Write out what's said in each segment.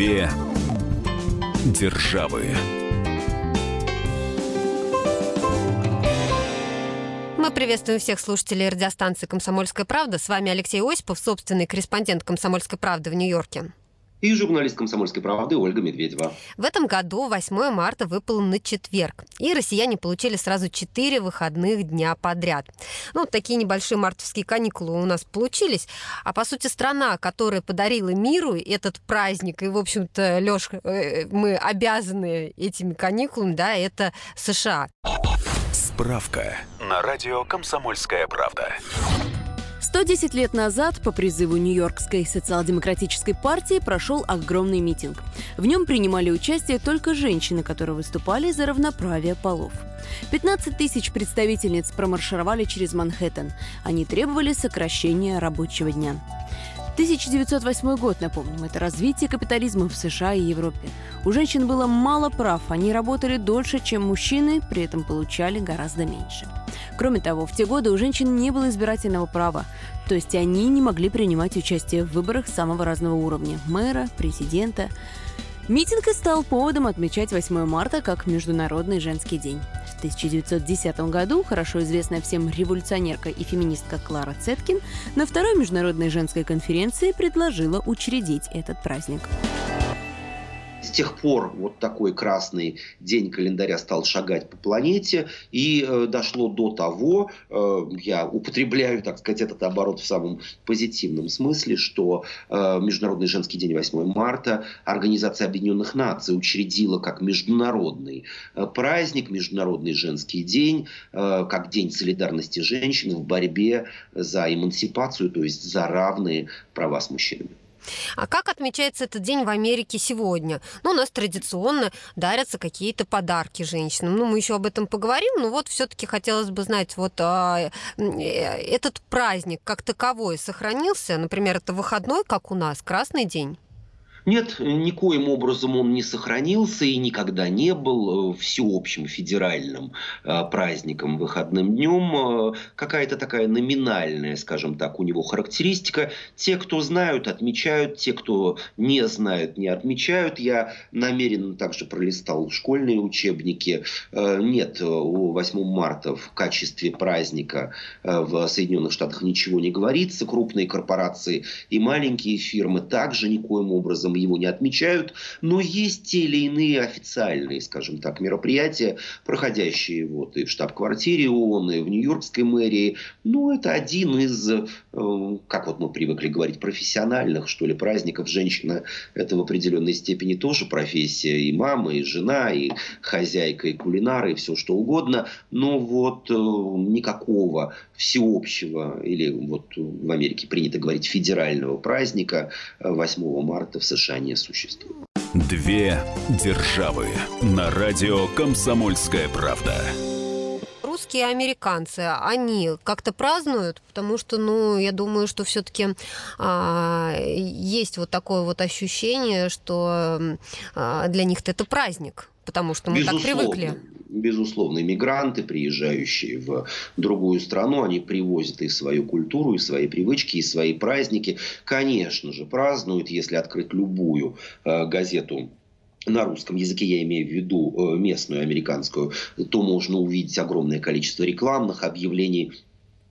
Две державы. Мы приветствуем всех слушателей радиостанции «Комсомольская правда». С вами Алексей Осипов, собственный корреспондент «Комсомольской правды» в Нью-Йорке и журналист «Комсомольской правды» Ольга Медведева. В этом году 8 марта выпало на четверг, и россияне получили сразу 4 выходных дня подряд. Ну, такие небольшие мартовские каникулы у нас получились, а по сути страна, которая подарила миру этот праздник, и, в общем-то, Лёш, э, мы обязаны этими каникулами, да, это США. Справка на радио «Комсомольская правда». 110 лет назад по призыву Нью-Йоркской социал-демократической партии прошел огромный митинг. В нем принимали участие только женщины, которые выступали за равноправие полов. 15 тысяч представительниц промаршировали через Манхэттен. Они требовали сокращения рабочего дня. 1908 год, напомним, это развитие капитализма в США и Европе. У женщин было мало прав, они работали дольше, чем мужчины, при этом получали гораздо меньше. Кроме того, в те годы у женщин не было избирательного права, то есть они не могли принимать участие в выборах самого разного уровня – мэра, президента. Митинг и стал поводом отмечать 8 марта как Международный женский день. В 1910 году хорошо известная всем революционерка и феминистка Клара Цеткин на второй международной женской конференции предложила учредить этот праздник. С тех пор вот такой красный день календаря стал шагать по планете, и э, дошло до того, э, я употребляю, так сказать, этот оборот в самом позитивном смысле, что э, Международный женский день 8 марта Организация Объединенных Наций учредила как международный э, праздник, Международный женский день, э, как День солидарности женщин в борьбе за эмансипацию, то есть за равные права с мужчинами. А как отмечается этот день в Америке сегодня? Ну, у нас традиционно дарятся какие-то подарки женщинам. Ну, мы еще об этом поговорим, но вот все-таки хотелось бы знать, вот а, э, этот праздник как таковой сохранился? Например, это выходной, как у нас, Красный день? Нет, никоим образом он не сохранился и никогда не был э, всеобщим федеральным э, праздником, выходным днем. Э, какая-то такая номинальная, скажем так, у него характеристика. Те, кто знают, отмечают, те, кто не знают, не отмечают. Я намеренно также пролистал школьные учебники. Нет, о 8 марта в качестве праздника в Соединенных Штатах ничего не говорится. Крупные корпорации и маленькие фирмы также никоим образом образом его не отмечают, но есть те или иные официальные, скажем так, мероприятия, проходящие вот и в штаб-квартире ООН, и в Нью-Йоркской мэрии. Ну, это один из, э, как вот мы привыкли говорить, профессиональных, что ли, праздников. Женщина – это в определенной степени тоже профессия. И мама, и жена, и хозяйка, и кулинар, и все что угодно. Но вот э, никакого всеобщего, или вот в Америке принято говорить федерального праздника 8 э, марта в США Не существует. Две державы на радио «Комсомольская правда» русские американцы, они как-то празднуют, потому что, ну, я думаю, что все-таки а, есть вот такое вот ощущение, что а, для них это праздник, потому что мы Безусловно. так привыкли безусловно, мигранты, приезжающие в другую страну, они привозят и свою культуру, и свои привычки, и свои праздники. Конечно же, празднуют, если открыть любую э, газету на русском языке, я имею в виду э, местную американскую, то можно увидеть огромное количество рекламных объявлений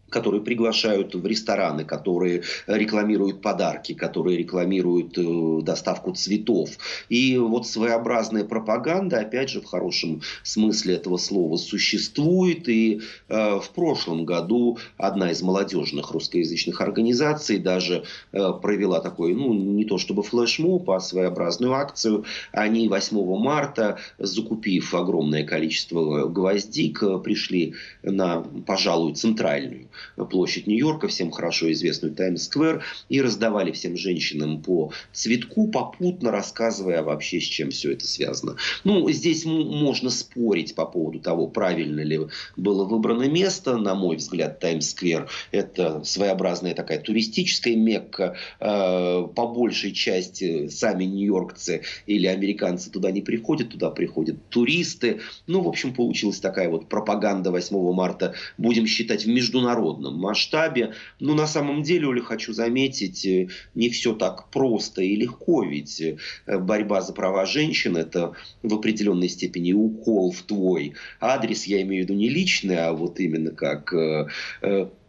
которые приглашают в рестораны, которые рекламируют подарки, которые рекламируют э, доставку цветов. И вот своеобразная пропаганда, опять же, в хорошем смысле этого слова, существует. И э, в прошлом году одна из молодежных русскоязычных организаций даже э, провела такой, ну, не то чтобы флешмоб, а своеобразную акцию. Они 8 марта, закупив огромное количество гвоздик, пришли на, пожалуй, центральную площадь Нью-Йорка, всем хорошо известную Таймс-сквер, и раздавали всем женщинам по цветку, попутно рассказывая вообще, с чем все это связано. Ну, здесь можно спорить по поводу того, правильно ли было выбрано место. На мой взгляд, Таймс-сквер – это своеобразная такая туристическая мекка. Э, по большей части сами нью-йоркцы или американцы туда не приходят, туда приходят туристы. Ну, в общем, получилась такая вот пропаганда 8 марта, будем считать, в международном международном масштабе. Но на самом деле, Оля, хочу заметить, э, не все так просто и легко, ведь э, борьба за права женщин – это в определенной степени укол в твой адрес, я имею в виду не личный, а вот именно как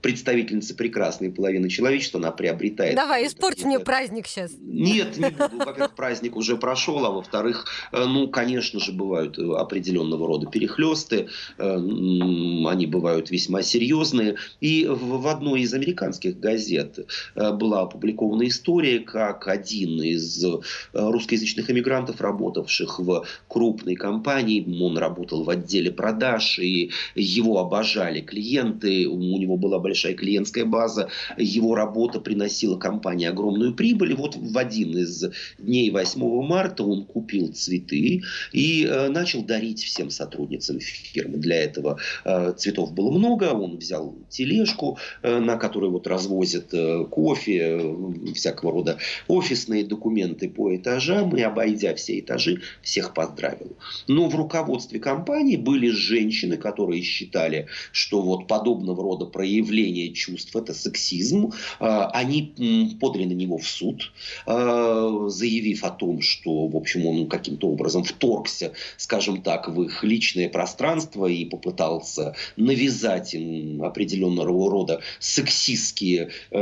представительница прекрасной половины человечества, она приобретает... Давай, испорть мне праздник сейчас. Нет, не буду. Во-первых, праздник уже прошел, а во-вторых, э, ну, конечно же, бывают э, определенного рода перехлесты, э, они бывают весьма серьезные. И в одной из американских газет была опубликована история, как один из русскоязычных эмигрантов, работавших в крупной компании, он работал в отделе продаж, и его обожали клиенты, у него была большая клиентская база, его работа приносила компании огромную прибыль. И вот в один из дней 8 марта он купил цветы и э, начал дарить всем сотрудницам фирмы. Для этого э, цветов было много. Он взял тележку, э, на которой вот развозят э, кофе, э, всякого рода офисные документы по этажам. И обойдя все этажи, всех поздравил. Но в руководстве компании были женщины, которые считали, что вот подобного рода проявления проявление чувств, это сексизм. А, они подали на него в суд, а, заявив о том, что, в общем, он каким-то образом вторгся, скажем так, в их личное пространство и попытался навязать им определенного рода сексистские э,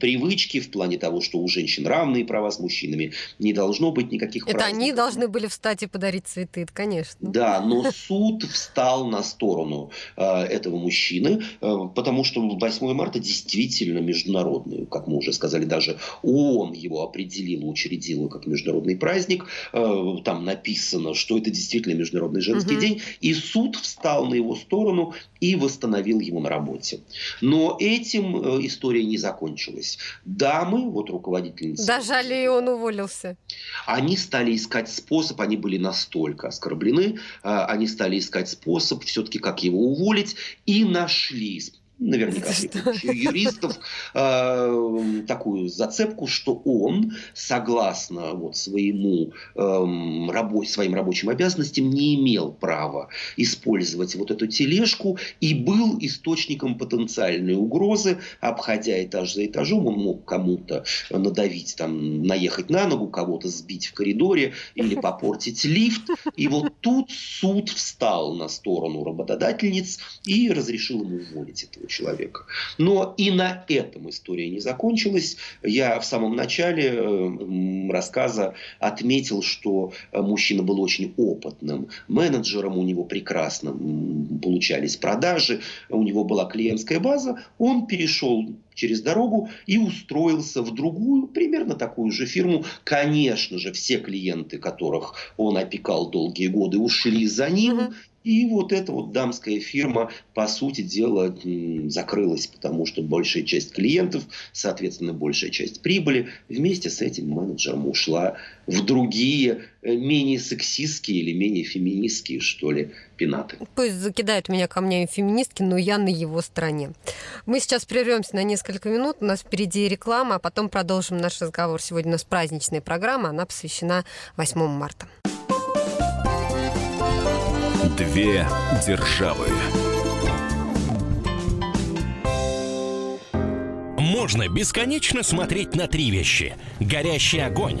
привычки в плане того, что у женщин равные права с мужчинами, не должно быть никаких Это праздников. они должны были встать и подарить цветы, конечно. Да, но суд встал на сторону э, этого мужчины, э, потому что что 8 марта действительно международный, как мы уже сказали, даже ООН его определил, учредил как международный праздник. Э, там написано, что это действительно Международный женский угу. день. И суд встал на его сторону и восстановил его на работе. Но этим э, история не закончилась. Дамы, вот руководительницы... Дожали, и он уволился. Они стали искать способ, они были настолько оскорблены, э, они стали искать способ все-таки, как его уволить, и нашли наверняка юристов, э, такую зацепку, что он, согласно вот своему, э, рабо своим рабочим обязанностям, не имел права использовать вот эту тележку и был источником потенциальной угрозы, обходя этаж за этажом, он мог кому-то надавить, там, наехать на ногу, кого-то сбить в коридоре или попортить лифт. И вот тут суд встал на сторону работодательниц и разрешил ему уволить этого человека. Но и на этом история не закончилась. Я в самом начале э, рассказа отметил, что э, мужчина был очень опытным менеджером, у него прекрасно получались продажи, у него была клиентская база. Он перешел через дорогу и устроился в другую, примерно такую же фирму. Конечно же, все клиенты, которых он опекал долгие годы, ушли за ним. И вот эта вот дамская фирма, по сути дела, закрылась, потому что большая часть клиентов, соответственно, большая часть прибыли, вместе с этим менеджером ушла в другие, э, менее сексистские или менее феминистские, что ли, пенаты. Пусть закидают меня камнями феминистки, но я на его стороне. Мы сейчас прервемся на несколько минут, у нас впереди реклама, а потом продолжим наш разговор. Сегодня у нас праздничная программа, она посвящена 8 марта. Две державы. Можно бесконечно смотреть на три вещи. Горящий огонь,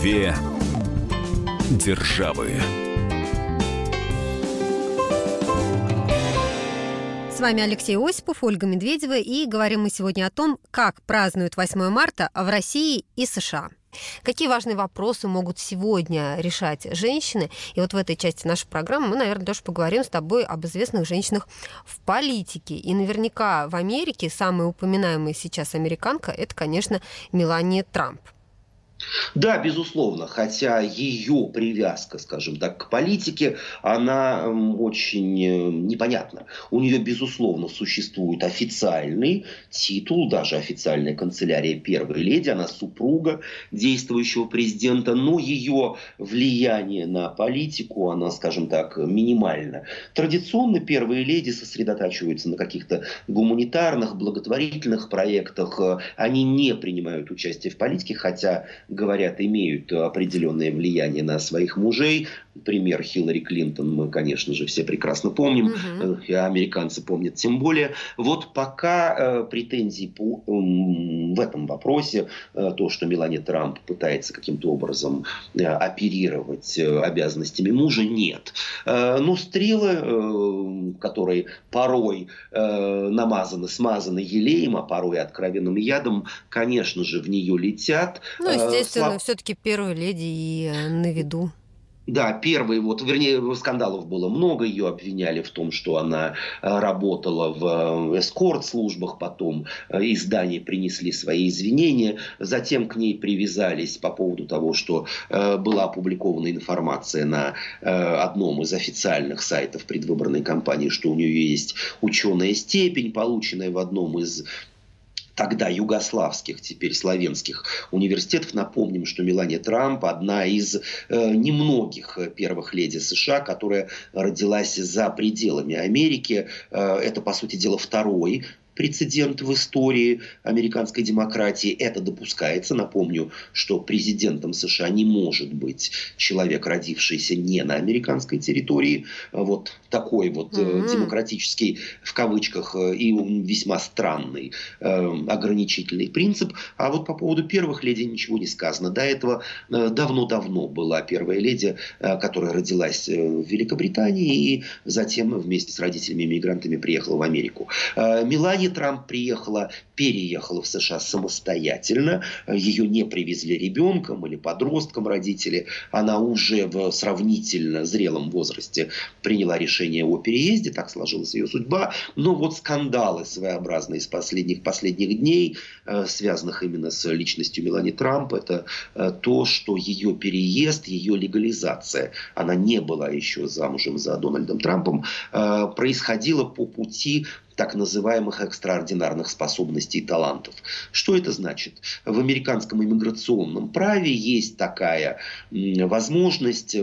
Две державы. С вами Алексей Осипов, Ольга Медведева, и говорим мы сегодня о том, как празднуют 8 марта в России и США. Какие важные вопросы могут сегодня решать женщины? И вот в этой части нашей программы мы, наверное, тоже поговорим с тобой об известных женщинах в политике. И наверняка в Америке самая упоминаемая сейчас американка – это, конечно, Мелания Трамп. Да, безусловно, хотя ее привязка, скажем так, к политике, она очень э, непонятна. У нее, безусловно, существует официальный титул, даже официальная канцелярия первой леди, она супруга действующего президента, но ее влияние на политику, она, скажем так, минимально. Традиционно первые леди сосредотачиваются на каких-то гуманитарных, благотворительных проектах, они не принимают участие в политике, хотя говорят, имеют определенное влияние на своих мужей. Пример Хиллари Клинтон мы, конечно же, все прекрасно помним, угу. и американцы помнят тем более. Вот пока э, претензий по, э, в этом вопросе, э, то, что Мелания Трамп пытается каким-то образом э, оперировать э, обязанностями мужа, нет. Э, но стрелы, э, которые порой э, намазаны, смазаны елеем, а порой откровенным ядом, конечно же, в нее летят. Ну, естественно, естественно, слав... все-таки первая леди и э, на виду. Да, первый, вот, вернее, скандалов было много, ее обвиняли в том, что она э, работала в э, эскорт-службах, потом издания принесли свои извинения, затем к ней привязались по поводу того, что была опубликована информация на одном из официальных сайтов предвыборной кампании, что у нее есть ученая степень, полученная в одном из тогда югославских, теперь славянских университетов. Напомним, что Мелания Трамп одна из э, немногих первых леди США, которая родилась за пределами Америки. Э, это, по сути дела, второй прецедент в истории американской демократии. Это допускается. Напомню, что президентом США не может быть человек, родившийся не на американской территории. Вот такой вот mm-hmm. демократический, в кавычках, э, и весьма странный э, ограничительный принцип. А вот по поводу первых леди ничего не сказано. До этого давно-давно была первая леди, которая родилась в Великобритании и затем вместе с родителями-иммигрантами приехала в Америку. Мелания Трамп приехала, переехала в США самостоятельно. Ее не привезли ребенком или подростком родители. Она уже в сравнительно зрелом возрасте приняла решение о переезде. Так сложилась ее судьба. Но вот скандалы своеобразные из последних, последних дней, э, связанных именно с личностью Мелани Трамп, это э, то, что ее переезд, ее легализация, она не была еще замужем за Дональдом Трампом, э, происходила по пути так называемых экстраординарных способностей и талантов. Что это значит? В американском иммиграционном праве есть такая возможность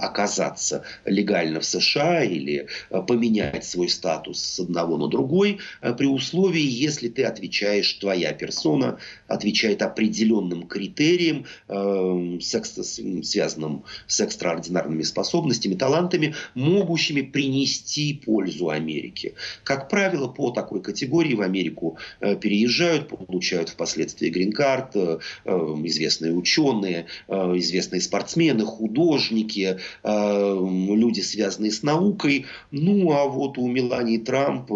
оказаться легально в США или э, поменять свой статус с одного на другой э, при условии, если ты отвечаешь, твоя персона отвечает определенным критериям, э, связанным с экстраординарными способностями, талантами, могущими принести пользу Америке. Как правило, правило, по такой категории в Америку э, переезжают, получают впоследствии грин-карт, э, э, известные ученые, известные спортсмены, художники, люди, связанные с наукой. Ну, а вот у Мелании Трамп,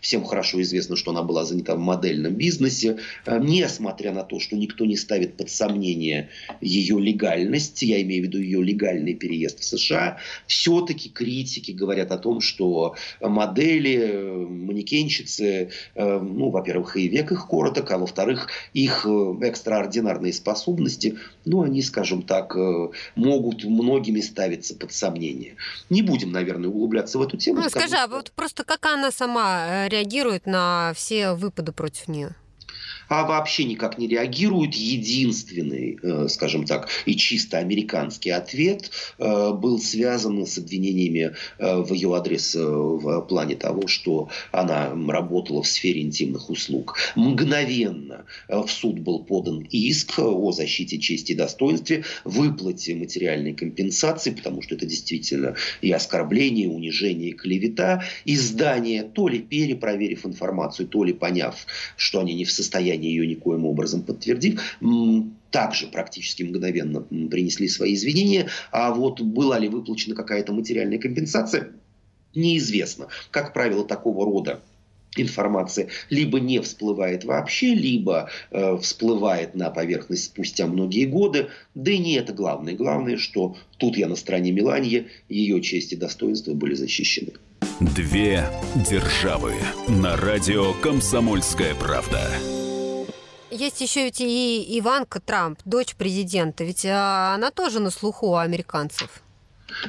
всем хорошо известно, что она была занята в модельном бизнесе, несмотря на то, что никто не ставит под сомнение ее легальность, я имею в виду ее легальный переезд в США, все-таки критики говорят о том, что модели манекенщицы, э, ну, во-первых, и век их короток, а во-вторых, их э, экстраординарные способности, ну, они, скажем так, э, могут многими ставиться под сомнение. Не будем, наверное, углубляться в эту тему. Ну, скажи, а вот просто как она сама реагирует на все выпады против нее? А вообще никак не реагируют. Единственный, э, скажем так, и чисто американский ответ э, был связан с обвинениями э, в ее адрес в плане того, что она работала в сфере интимных услуг. Мгновенно в суд был подан иск о защите чести и достоинстве, выплате материальной компенсации, потому что это действительно и оскорбление, и унижение, и клевета. Издание, то ли перепроверив информацию, то ли поняв, что они не в состоянии состоянии ее никоим образом подтвердив, также практически мгновенно принесли свои извинения. А вот была ли выплачена какая-то материальная компенсация, неизвестно. Как правило, такого рода информация либо не всплывает вообще, либо э, всплывает на поверхность спустя многие годы. Да и не это главное. Главное, что тут я на стороне Меланьи, ее честь и достоинство были защищены. Две державы на радио «Комсомольская правда». Есть еще ведь и Иванка Трамп, дочь президента, ведь а, она тоже на слуху у американцев.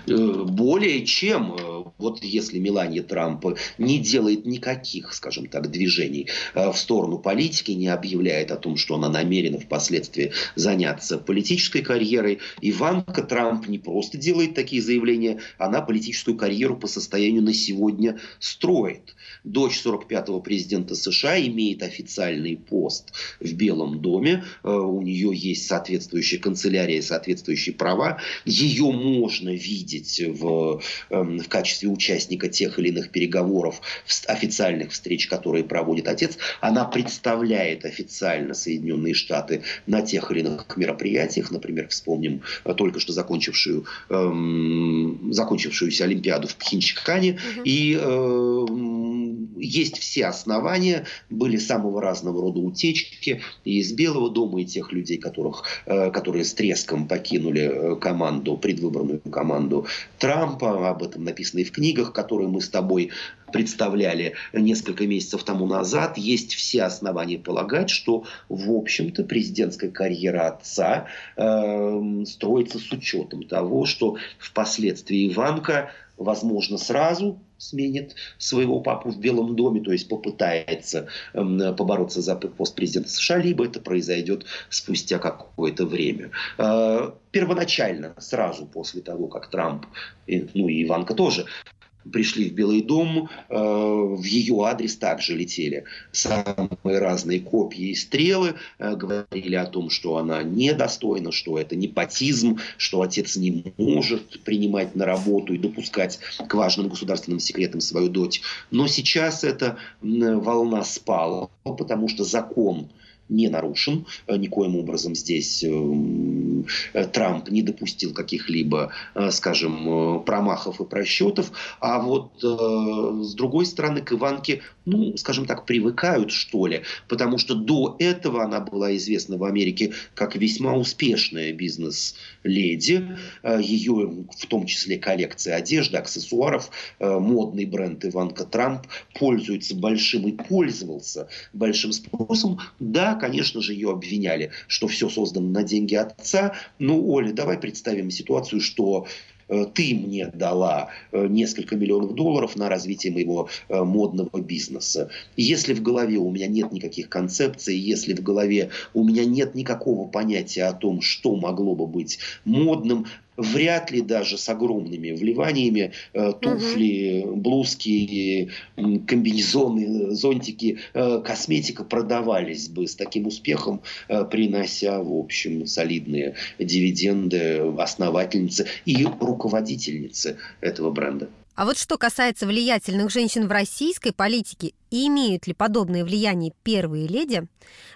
Э, более чем, э, вот если Мелания Трамп не делает никаких, скажем так, движений э, в сторону политики, не объявляет о том, что она намерена впоследствии заняться политической карьерой, Иванка Трамп не просто делает такие заявления, она политическую карьеру по состоянию на сегодня строит. Дочь 45-го президента США имеет официальный пост в Белом доме, у нее есть соответствующая канцелярия, соответствующие права, ее можно видеть в, эм, в качестве участника тех или иных переговоров, официальных встреч, которые проводит отец. Она представляет официально Соединенные Штаты на тех или иных мероприятиях. Например, вспомним э, только что закончившую, эм, закончившуюся Олимпиаду в Пхенчхане. Угу. И э, есть все основания, были самого разного рода утечки и из Белого дома, и тех людей, которых, э, которые с треском покинули э, команду, предвыборную команду Трампа. Об этом написано и в книгах, которые мы с тобой представляли несколько месяцев тому назад, есть все основания полагать, что, в общем-то, президентская карьера отца э, строится с учетом того, что впоследствии Иванка, возможно, сразу сменит своего папу в Белом доме, то есть попытается э, побороться за пост президента США, либо это произойдет спустя какое-то время. Э, первоначально, сразу после того, как Трамп, ну и Иванка тоже, пришли в Белый дом, э, в ее адрес также летели самые разные копья и стрелы, э, говорили о том, что она недостойна, что это непотизм, что отец не может принимать на работу и допускать к важным государственным секретам свою дочь. Но сейчас эта волна спала, потому что закон не нарушен. Э, никоим образом здесь эм, э, Трамп не допустил каких-либо, э, скажем, промахов и просчетов. А вот с другой стороны к Иванке, ну, скажем так, привыкают, что ли. Потому что до этого она была известна в Америке как весьма успешная бизнес-леди. Ее, в том числе, коллекция одежды, аксессуаров, модный бренд Иванка Трамп пользуется большим и пользовался большим спросом. Да, конечно же, ее обвиняли, что все создано на деньги отца. Ну, Оля, давай представим ситуацию, что э, ты мне дала э, несколько миллионов долларов на развитие моего э, модного бизнеса. Если в голове у меня нет никаких концепций, если в голове у меня нет никакого понятия о том, что могло бы быть модным, вряд ли даже с огромными вливаниями э, туфли, угу. блузки, комбинезоны, зонтики, э, косметика продавались бы с таким успехом, э, принося, в общем, солидные дивиденды основательницы и руководительницы этого бренда. А вот что касается влиятельных женщин в российской политике и имеют ли подобное влияние первые леди,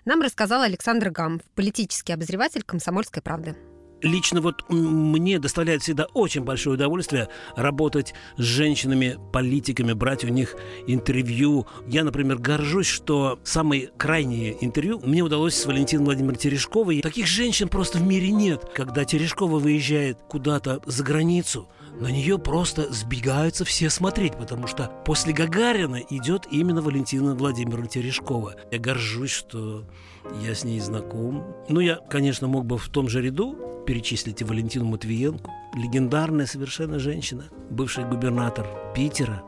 нам рассказал Александр Гамов, политический обозреватель «Комсомольской правды» лично вот мне доставляет всегда очень большое удовольствие работать с женщинами, политиками, брать у них интервью. Я, например, горжусь, что самые крайние интервью мне удалось с Валентиной Владимировной Терешковой. Таких женщин просто в мире нет. Когда Терешкова выезжает куда-то за границу, на нее просто сбегаются все смотреть, потому что после Гагарина идет именно Валентина Владимировна Терешкова. Я горжусь, что я с ней знаком. Ну, я, конечно, мог бы в том же ряду перечислить и Валентину Матвиенко, легендарная совершенно женщина, бывший губернатор Питера,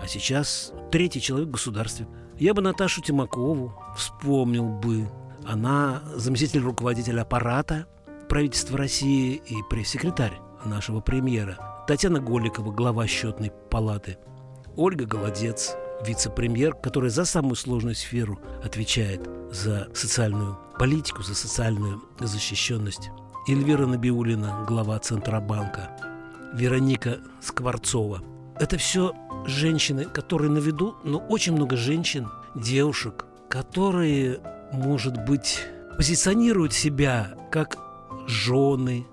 а сейчас третий человек в государстве. Я бы Наташу Тимакову вспомнил бы. Она заместитель руководителя аппарата правительства России и пресс-секретарь нашего премьера. Татьяна Голикова, глава счетной палаты. Ольга Голодец, вице-премьер, который за самую сложную сферу отвечает за социальную политику, за социальную защищенность. Эльвира Набиулина, глава Центробанка, Вероника Скворцова. Это все женщины, которые на виду, но очень много женщин, девушек, которые, может быть, позиционируют себя как жены,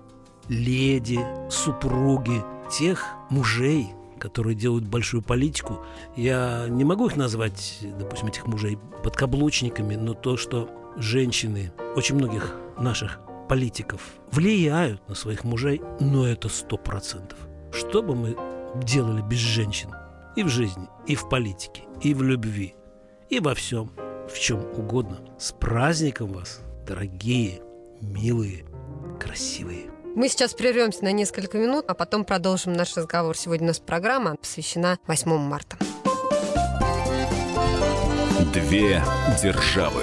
леди, супруги тех мужей, которые делают большую политику. Я не могу их назвать, допустим, этих мужей подкаблучниками, но то, что женщины очень многих наших политиков влияют на своих мужей, но это сто процентов. Что бы мы делали без женщин? И в жизни, и в политике, и в любви, и во всем. в чем угодно. С праздником вас, дорогие, милые, красивые. Мы сейчас прервемся на несколько минут, а потом продолжим наш разговор. Сегодня у нас программа посвящена 8 марта. Две державы.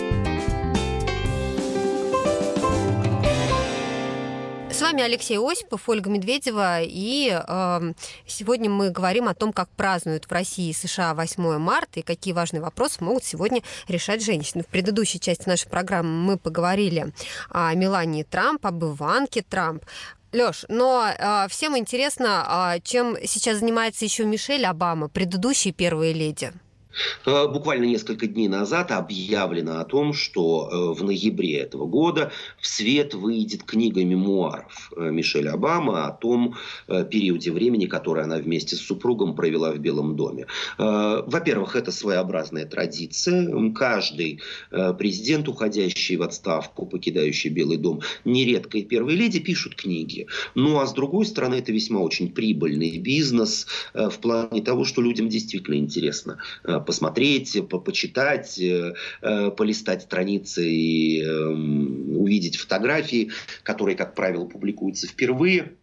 Вами Алексей Осипов, Ольга Медведева, и э, сегодня мы говорим о том, как празднуют в России и США 8 марта и какие важные вопросы могут сегодня решать женщины. В предыдущей части нашей программы мы поговорили о Мелании Трамп, об Иванке Трамп. Лёш, но э, всем интересно, э, чем сейчас занимается еще Мишель Обама, предыдущая первая леди. Э, буквально несколько дней назад объявлено о том, что э, в ноябре этого года в свет выйдет книга мемуаров э, Мишель Обама о том периоде времени, который она вместе с супругом провела в Белом доме. Во-первых, это своеобразная традиция. Каждый президент, уходящий в отставку, покидающий Белый дом, нередко и первые леди пишут книги. Ну а с другой стороны, это весьма очень прибыльный бизнес в плане того, что людям действительно интересно посмотреть, по почитать, э, э, полистать страницы и эм, увидеть фотографии, которые, как правило, публикуются впервые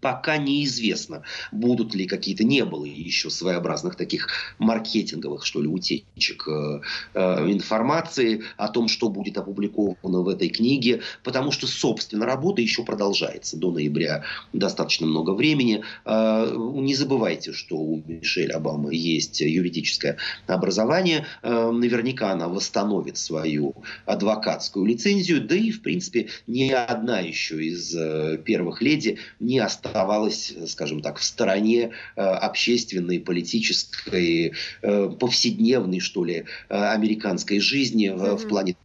пока неизвестно, будут ли какие-то, не было еще своеобразных таких маркетинговых, что ли, утечек э, э, информации о том, что будет опубликовано в этой книге, потому что, собственно, работа еще продолжается до ноября. Достаточно много времени. Э, не забывайте, что у Мишель Обамы есть юридическое образование, э, наверняка она восстановит свою адвокатскую лицензию, да и, в принципе, ни одна еще из э, первых леди не осталась оставалась, скажем так, в стороне э, общественной, политической, э, повседневной, что ли, э, американской жизни mm-hmm. в плане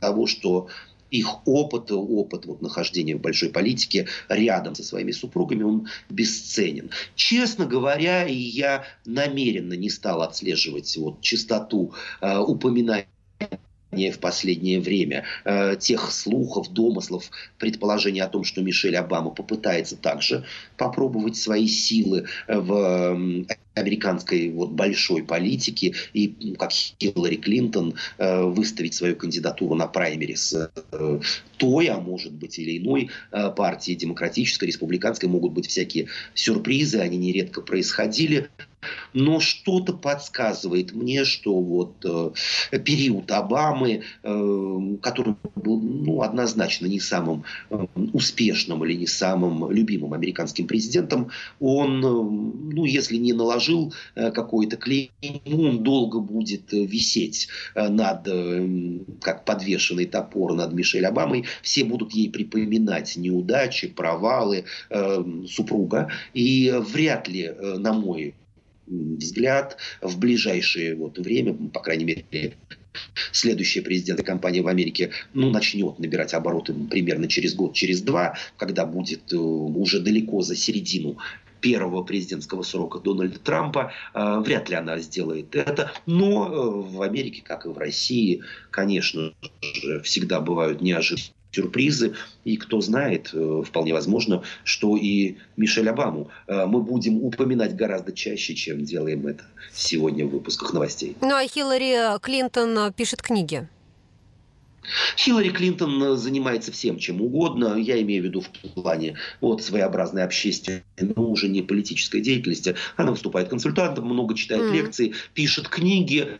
того, что их опыт, опыт вот, нахождения в большой политике рядом со своими супругами, он бесценен. Честно говоря, я намеренно не стал отслеживать вот, частоту э, упоминаний в последнее время. Э, тех слухов, домыслов, предположений о том, что Мишель Обама попытается также попробовать свои силы в американской вот большой политике и как Хиллари Клинтон э, выставить свою кандидатуру на праймерис э, той, а может быть или иной э, партии, демократической, республиканской, могут быть всякие сюрпризы, они нередко происходили. Но что-то подсказывает мне, что вот э, период Обамы, э, который был ну, однозначно не самым э, успешным или не самым любимым американским президентом, он, э, ну, если не наложил э, какой-то клейм, он долго будет э, висеть э, над, как подвешенный топор над Мишель Обамой. Все будут ей припоминать неудачи, провалы супруга. И вряд ли, на мой взгляд в ближайшее вот время, по крайней мере, следующая президентская кампания в Америке ну, начнет набирать обороты примерно через год, через два, когда будет уже далеко за середину первого президентского срока Дональда Трампа. Э, вряд ли она сделает это. Но э, в Америке, как и в России, конечно же, всегда бывают неожиданные сюрпризы. И кто знает, э, вполне возможно, что и Мишель Обаму мы будем упоминать гораздо чаще, чем делаем это сегодня в выпусках новостей. Ну а Хиллари Клинтон пишет книги. Хиллари Клинтон занимается всем, чем угодно. Я имею в виду в плане вот, своеобразной общественной, но уже не политической деятельности. Она выступает консультантом, много читает mm. лекции, пишет книги.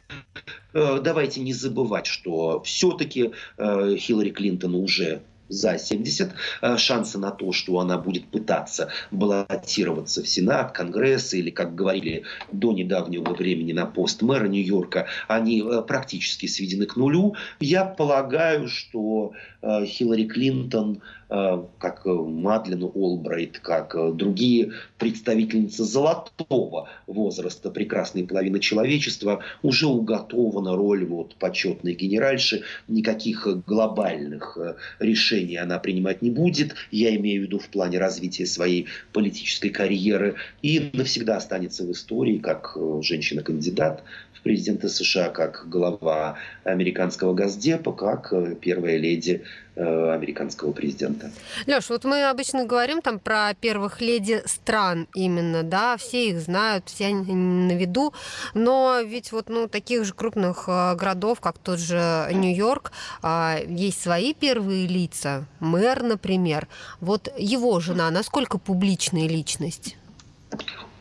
Э, давайте не забывать, что все-таки Хиллари Клинтон уже за 70. Э, шансы на то, что она будет пытаться баллотироваться в Сенат, Конгресс или, как говорили до недавнего времени на пост мэра Нью-Йорка, они э, практически сведены к нулю. Я полагаю, что э, Хиллари Клинтон как Мадлен Олбрайт, как другие представительницы золотого возраста, прекрасной половины человечества, уже уготована роль вот почетной генеральши. Никаких глобальных решений она принимать не будет. Я имею в виду в плане развития своей политической карьеры. И навсегда останется в истории как женщина-кандидат в президенты США, как глава американского Газдепа, как первая леди Э, американского президента. Леш, вот мы обычно говорим там про первых леди стран именно, да, все их знают, все они на виду, но ведь вот ну, таких же крупных э, городов, как тот же Нью-Йорк, а, есть свои первые лица, мэр, например. Вот его жена, насколько публичная личность?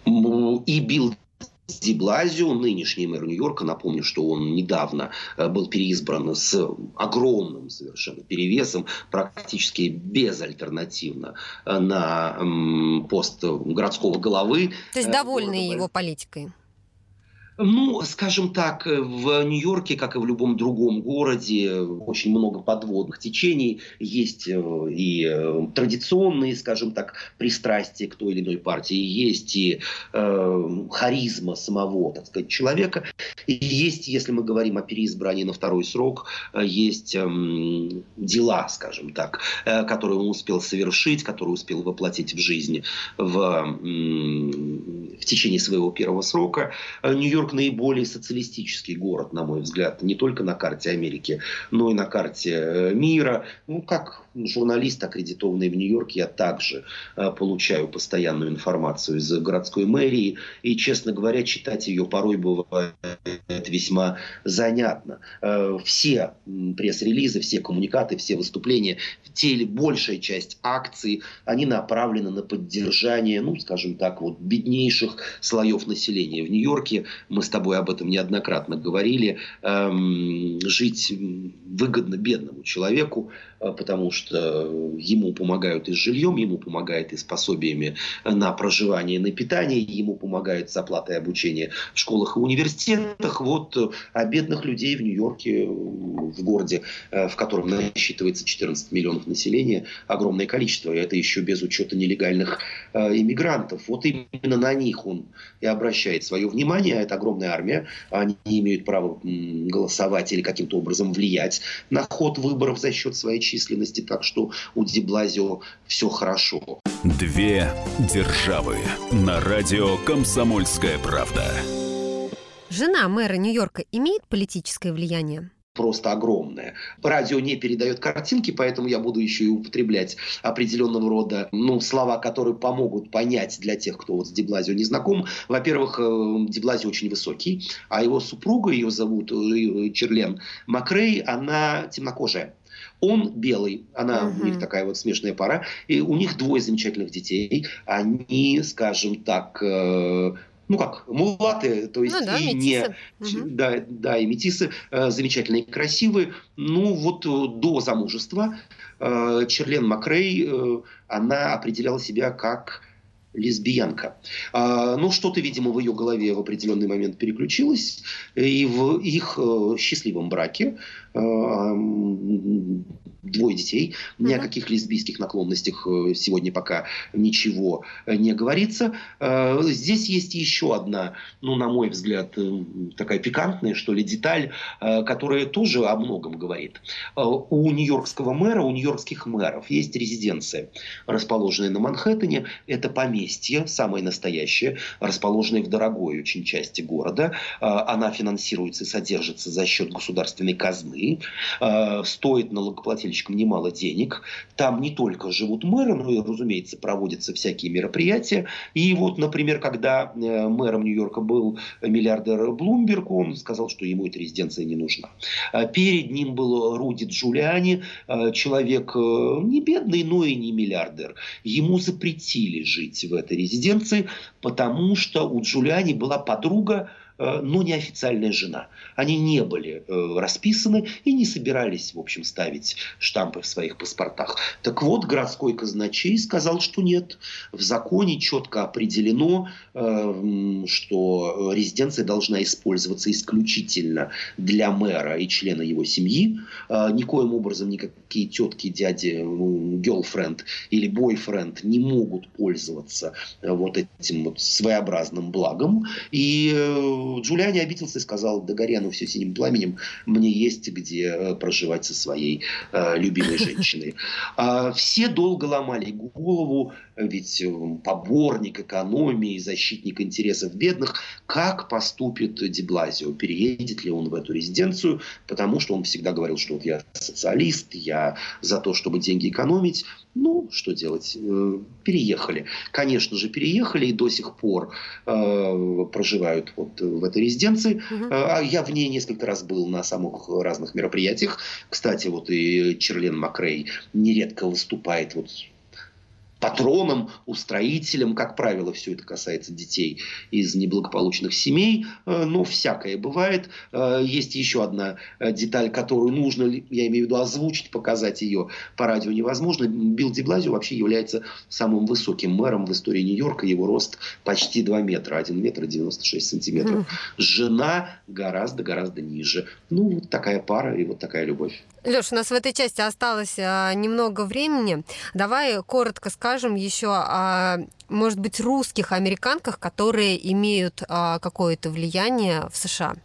И Билл Ди Блазио, нынешний мэр Нью-Йорка, напомню, что он недавно э, был переизбран с огромным совершенно перевесом, практически безальтернативно э, на пост городского главы. То есть довольны его политикой? Ну, скажем так, в Нью-Йорке, как и в любом другом городе, очень много подводных течений. Есть э, и э, традиционные, скажем так, пристрастия к той или иной партии, есть и э, харизма самого, так сказать, человека. И есть, если мы говорим о переизбрании на второй срок, э, есть э, дела, скажем так, э, которые он успел совершить, которые успел воплотить в жизнь в, э, в течение своего первого срока. Нью-Йорк Нью-Йорк наиболее социалистический город, на мой взгляд, не только на карте Америки, но и на карте э, мира. Ну, как журналист, аккредитованный в Нью-Йорке, я также э, получаю постоянную информацию из городской мэрии. И, честно говоря, читать ее порой бывает весьма занятно. Э, все пресс-релизы, все коммуникаты, все выступления, те или большая часть акций, они направлены на поддержание, ну, скажем так, вот беднейших слоев населения. В Нью-Йорке, мы с тобой об этом неоднократно говорили, эм, жить выгодно бедному человеку, потому что ему помогают и с жильем, ему помогают и с пособиями на проживание, на питание, ему помогают с оплатой обучения в школах и университетах. Вот а бедных людей в Нью-Йорке, в городе, в котором насчитывается 14 миллионов населения, огромное количество. И это еще без учета нелегальных э, иммигрантов. Вот именно на них он и обращает свое внимание. Это огромная армия. Они имеют право голосовать или каким-то образом влиять на ход выборов за счет своей численности так что у Диблазио все хорошо. Две державы на радио «Комсомольская правда». Жена мэра Нью-Йорка имеет политическое влияние? просто огромное. Радио не передает картинки, поэтому я буду еще и употреблять определенного рода ну, слова, которые помогут понять для тех, кто вот с Деблазио не знаком. Во-первых, э, Деблазио очень высокий, а его супруга, ее зовут э, Черлен Макрей, она темнокожая. Он белый, она угу. у них такая вот смешная пара, и у них двое замечательных детей. Они, скажем так, э, ну как, мулаты, то есть ну, да, и метисы. не, угу. да, да, и метисы э, замечательные, красивые. Ну вот э, до замужества э, Черлен Макрей, э, она определяла себя как лесбиянка. А, ну, что-то, видимо, в ее голове в определенный момент переключилось, и в их э, счастливом браке двое детей, ни о каких лесбийских наклонностях э, сегодня пока ничего не говорится. Здесь есть еще одна, ну, на мой взгляд, такая пикантная, что ли, деталь, которая тоже о многом говорит. У нью-йоркского мэра, у нью-йоркских мэров есть резиденция, расположенная на Манхэттене. Это поместье самое настоящее, расположенное в дорогой очень части города. А, она финансируется и содержится за счет государственной казны. А, стоит налогоплательщикам немало денег. Там не только живут мэры, но и, разумеется, проводятся всякие мероприятия. И вот, например, когда э, мэром Нью-Йорка был миллиардер Блумберг, он сказал, что ему эта резиденция не нужна. А, перед ним был Руди Джулиани, человек э, не бедный, но и не миллиардер. Ему запретили жить в этой резиденции, потому что у Джулиани была подруга, но неофициальная жена. Они не были э, расписаны и не собирались, в общем, ставить штампы в своих паспортах. Так вот, городской казначей сказал, что нет. В законе четко определено, что резиденция должна использоваться исключительно для мэра и члена его семьи. Никоим образом никакие тетки, дяди, girlfriend или бойфренд не могут пользоваться вот этим вот своеобразным благом. И э, Джулиани обиделся и сказал, да горя ну все синим пламенем, мне есть где э, проживать со своей э, любимой женщиной. А все долго ломали голову, ведь поборник экономии, защитник интересов бедных, как поступит Деблазио, переедет ли он в эту резиденцию, потому что он всегда говорил, что вот я социалист, я за то, чтобы деньги экономить. Ну, что делать? Переехали. Конечно же, переехали и до сих пор э, проживают вот в этой резиденции. Угу. Я в ней несколько раз был на самых разных мероприятиях. Кстати, вот и Черлен Макрей нередко выступает вот патроном, устроителем. Как правило, все это касается детей из неблагополучных семей, э, но всякое бывает. Э, есть еще одна э, деталь, которую нужно, я имею в виду, озвучить, показать ее по радио невозможно. Билл Деблазио вообще является самым высоким мэром в истории Нью-Йорка. Его рост почти 2 метра, 1 метр 96 сантиметров. Жена гораздо-гораздо ниже. Ну, вот такая пара и вот такая любовь. Леш, у нас в этой части осталось а, немного времени. Давай коротко скажем еще о, может быть, русских американках, которые имеют а, какое-то влияние в США.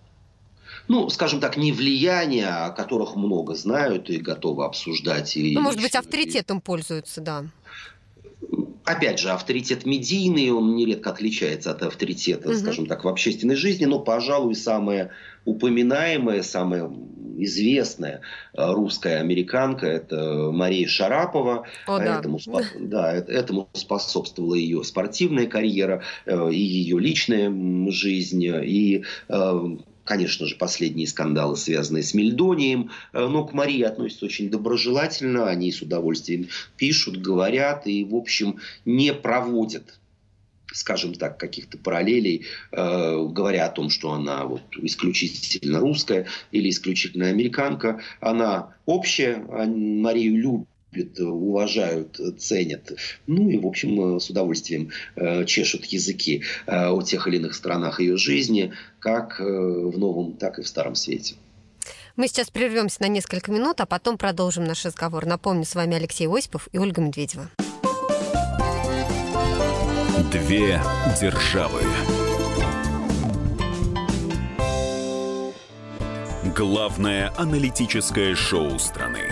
Ну, скажем так, не влияние, о которых много знают и готовы обсуждать. И ну, может быть, авторитетом пользуются, да опять же, авторитет медийный, он нередко отличается от авторитета, угу. скажем так, в общественной жизни, но, пожалуй, самое упоминаемая, самая известная э, русская американка, это Мария Шарапова. О, да. Этому, да, этому способствовала ее спортивная карьера, э, и ее личная жизнь, и э, конечно же, последние скандалы, связанные с Мельдонием, но к Марии относятся очень доброжелательно, они с удовольствием пишут, говорят и, в общем, не проводят скажем так, каких-то параллелей, э, говоря о том, что она вот исключительно русская или исключительно американка. Она общая, Марию любят уважают, ценят. Ну и, в общем, с удовольствием э, чешут языки э, о тех или иных сторонах ее жизни, как э, в новом, так и в старом свете. Мы сейчас прервемся на несколько минут, а потом продолжим наш разговор. Напомню, с вами Алексей Осипов и Ольга Медведева. Две державы. Главное аналитическое шоу страны.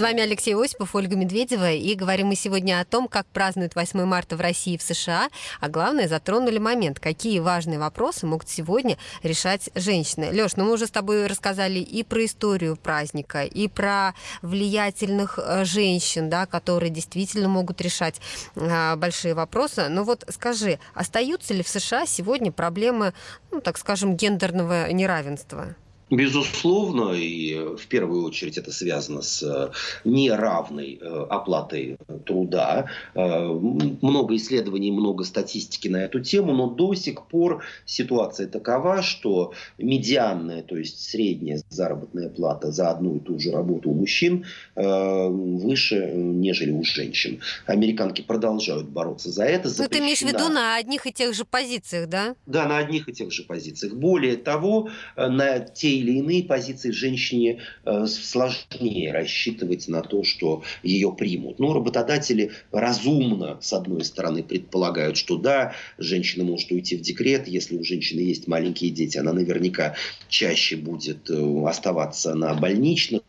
С вами Алексей Осипов, Ольга Медведева, и говорим мы сегодня о том, как празднуют 8 марта в России и в США, а главное, затронули момент, какие важные вопросы могут сегодня решать женщины. Леш, ну мы уже с тобой рассказали и про историю праздника, и про влиятельных э, женщин, да, которые действительно могут решать а, большие вопросы. Но вот скажи, остаются ли в США сегодня проблемы, ну, так скажем, гендерного неравенства? Безусловно, и в первую очередь это связано с э, неравной э, оплатой труда. Э, много исследований, много статистики на эту тему, но до сих пор ситуация такова, что медианная, то есть средняя заработная плата за одну и ту же работу у мужчин выше, нежели у женщин. Американки продолжают бороться за это. Ну, ты имеешь в виду на одних и тех же позициях, да? Да, на одних и тех же позициях. Более того, на те или иные позиции женщине э, сложнее рассчитывать на то, что ее примут. Но работодатели разумно, с одной стороны, предполагают, что да, женщина может уйти в декрет, если у женщины есть маленькие дети, она наверняка чаще будет э, оставаться на больничных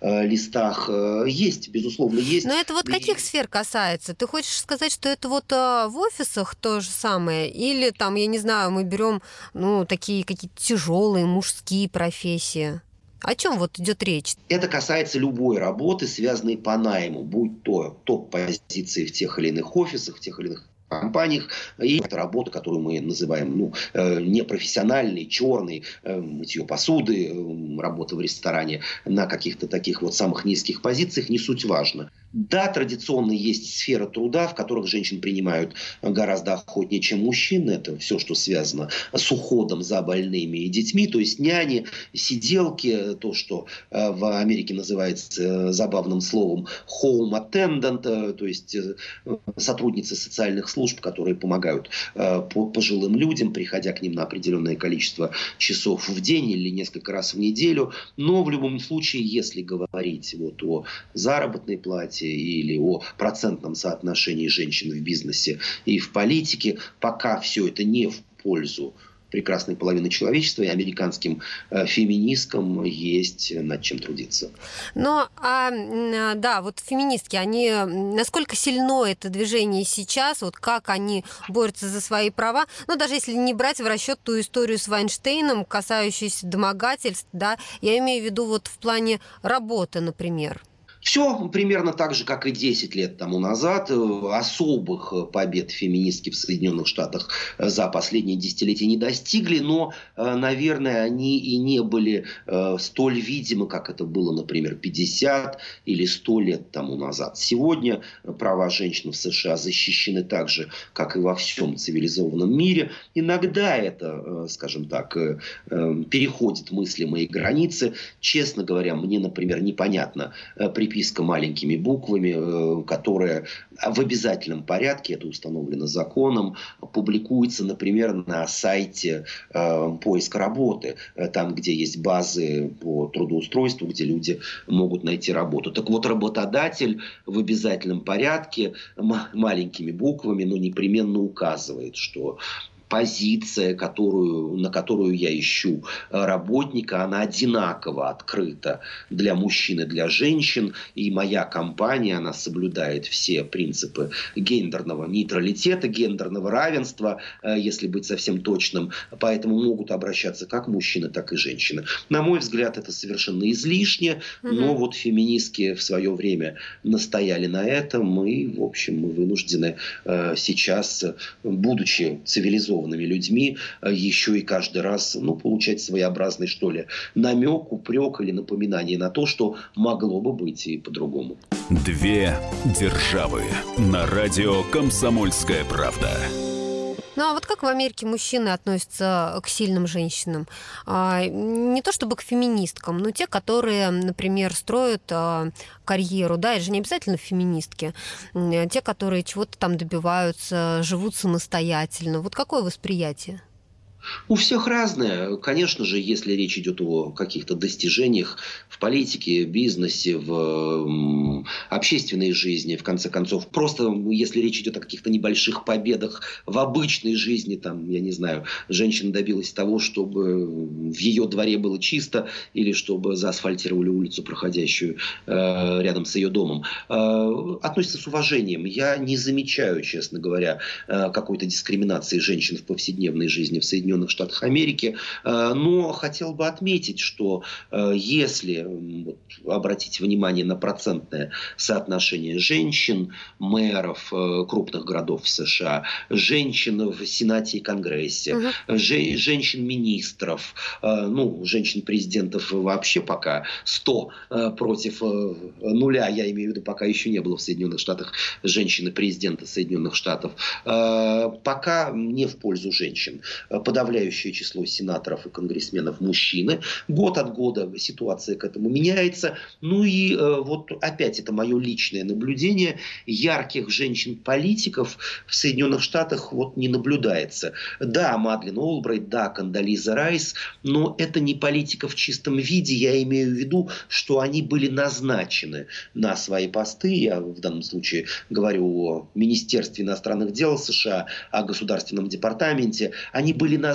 э, листах. Есть, безусловно, есть. Но это вот каких сфер касается? Ты хочешь сказать, что это вот в офисах то же самое? Или там, я не знаю, мы берем ну, такие какие-то тяжелые мужские профессии? О чем вот идет речь? Это касается любой работы, связанной по найму, будь то топ-позиции в тех или иных офисах, в тех или иных компаниях. И это работа, которую мы называем ну, э, непрофессиональной, черной, э, мытье посуды, э, работа в ресторане на каких-то таких вот самых низких позициях, не суть важно. Да, традиционно есть сфера труда, в которых женщин принимают гораздо охотнее, чем мужчин. Это все, что связано с уходом за больными и детьми. То есть няни, сиделки, то, что э, в Америке называется э, забавным словом home attendant, э, то есть сотрудницы социальных служб, которые помогают пожилым людям, приходя к ним на определенное количество часов в день или несколько раз в неделю. Но в любом случае, если говорить вот о заработной плате, или о процентном соотношении женщин в бизнесе и в политике, пока все это не в пользу прекрасной половины человечества, и американским э, феминисткам есть над чем трудиться. Но, а, а, да, вот феминистки, они, насколько сильно это движение сейчас, вот как они борются за свои права, ну, даже если не брать в расчет ту историю с Вайнштейном, касающуюся домогательств, да, я имею в виду вот в плане работы, например. Все примерно так же, как и 10 лет тому назад. Особых побед феминистки в Соединенных Штатах за последние десятилетия не достигли, но, наверное, они и не были э, столь видимы, как это было, например, 50 или 100 лет тому назад. Сегодня права женщин в США защищены так же, как и во всем цивилизованном мире. Иногда это, э, скажем так, э, переходит мыслимые границы. Честно говоря, мне, например, непонятно при переписка маленькими буквами, э, которая в обязательном порядке, это установлено законом, публикуется, например, на сайте э, поиска работы, э, там, где есть базы по трудоустройству, где люди могут найти работу. Так вот, работодатель в обязательном порядке маленькими буквами, но непременно указывает, что позиция, которую, на которую я ищу э, работника, она одинаково открыта для мужчин и для женщин. И моя компания, она соблюдает все принципы гендерного нейтралитета, гендерного равенства, э, если быть совсем точным. Поэтому могут обращаться как мужчины, так и женщины. На мой взгляд, это совершенно излишне, но вот феминистки в свое время настояли на этом, и, в общем, мы вынуждены э, сейчас, будучи цивилизованными, цивилизованными людьми э, еще и каждый раз ну, получать своеобразный, что ли, намек, упрек или напоминание на то, что могло бы быть и по-другому. Две державы на радио «Комсомольская правда». Ну а вот как в Америке мужчины относятся к сильным женщинам? А, не то чтобы к феминисткам, но те, которые, например, строят а, карьеру, да, это же не обязательно феминистки, те, которые чего-то там добиваются, живут самостоятельно. Вот какое восприятие? У всех разное. Конечно же, если речь идет о каких-то достижениях в политике, бизнесе, в общественной жизни, в конце концов, просто если речь идет о каких-то небольших победах в обычной жизни, там, я не знаю, женщина добилась того, чтобы в ее дворе было чисто, или чтобы заасфальтировали улицу, проходящую э, рядом с ее домом, э, относится с уважением. Я не замечаю, честно говоря, э, какой-то дискриминации женщин в повседневной жизни в Соединенных Соединенных Штатах Америки. Э, но хотел бы отметить, что э, если вот, обратить внимание на процентное соотношение женщин, мэров э, крупных городов США, женщин в Сенате и Конгрессе, угу. женщин-министров, ну, женщин-президентов вообще пока 100 против нуля, я имею в виду, пока еще не было в Соединенных Штатах женщины-президента Соединенных Штатов, пока не в пользу женщин. Подавляющее подавляющее число сенаторов и конгрессменов мужчины. Год от года ситуация к этому меняется. Ну и э, вот опять это мое личное наблюдение. Ярких женщин-политиков в Соединенных Штатах вот не наблюдается. Да, Мадлен Олбрайт, да, Кандализа Райс, но это не политика в чистом виде. Я имею в виду, что они были назначены на свои посты. Я в данном случае говорю о Министерстве иностранных дел США, о Государственном департаменте. Они были назначены,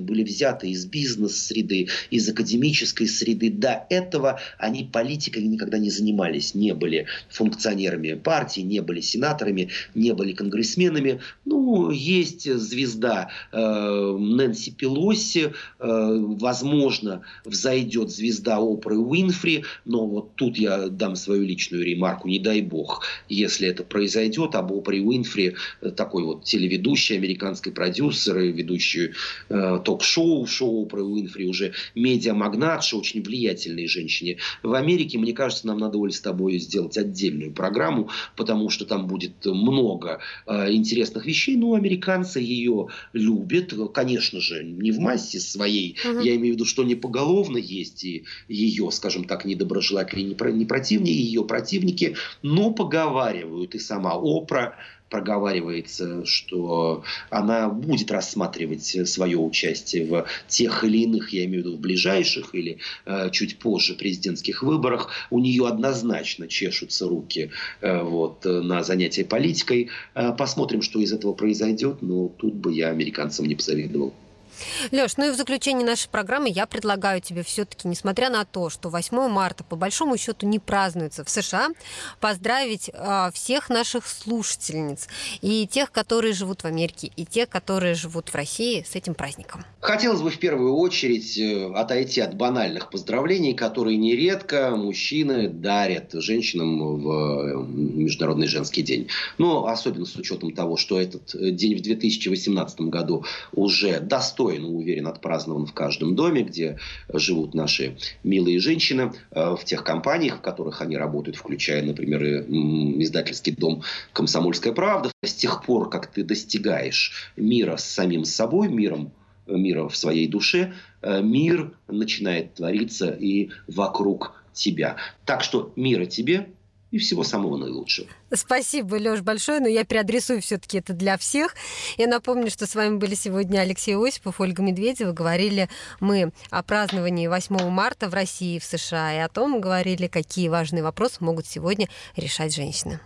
были взяты из бизнес-среды, из академической среды. До этого они политикой никогда не занимались, не были функционерами партии, не были сенаторами, не были конгрессменами. Ну, есть звезда э, Нэнси Пелоси, э, возможно, взойдет звезда Опры Уинфри, но вот тут я дам свою личную ремарку, не дай бог, если это произойдет, об Опре Уинфри, э, такой вот телеведущий, американский продюсер, ведущий э, ток-шоу, шоу Опры Уинфри, уже медиамагнатша, очень влиятельной женщине в Америке. Мне кажется, нам надо, Оль, с тобой сделать отдельную программу, потому что там будет много э, интересных вещей. Ну, американцы ее любят, конечно же, не в массе своей. Угу. Я имею в виду, что не поголовно есть и ее, скажем так, недоброжелатели, не, не противники, ее противники, но поговаривают. И сама Опра проговаривается, что она будет рассматривать свое участие в тех или иных, я имею в виду в ближайших или э, чуть позже президентских выборах. У нее однозначно чешутся руки э, вот, на занятия политикой. Э, посмотрим, что из этого произойдет, но тут бы я американцам не посоветовал. Леш, ну и в заключение нашей программы я предлагаю тебе все-таки, несмотря на то, что 8 марта по большому счету не празднуется в США, поздравить э, всех наших слушательниц и тех, которые живут в Америке, и тех, которые живут в России с этим праздником. Хотелось бы в первую очередь э, отойти от банальных поздравлений, которые нередко мужчины дарят женщинам в Международный женский день. Но особенно с учетом того, что этот э, день в 2018 году уже достойно уверен, отпразднован в каждом доме, где живут наши милые женщины, э, в тех компаниях, в которых они работают, включая, например, издательский дом «Комсомольская правда». С тех пор, как ты достигаешь мира с самим собой, миром мира в своей душе, э, мир начинает твориться и вокруг тебя. Так что мира тебе, и всего самого наилучшего. Спасибо, Леш, большое, но я переадресую все-таки это для всех. Я напомню, что с вами были сегодня Алексей Осипов, Ольга Медведева. Говорили мы о праздновании 8 марта в России и в США, и о том говорили, какие важные вопросы могут сегодня решать женщины.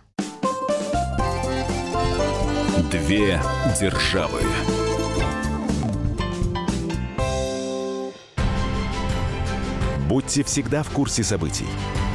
Две державы. Будьте всегда в курсе событий.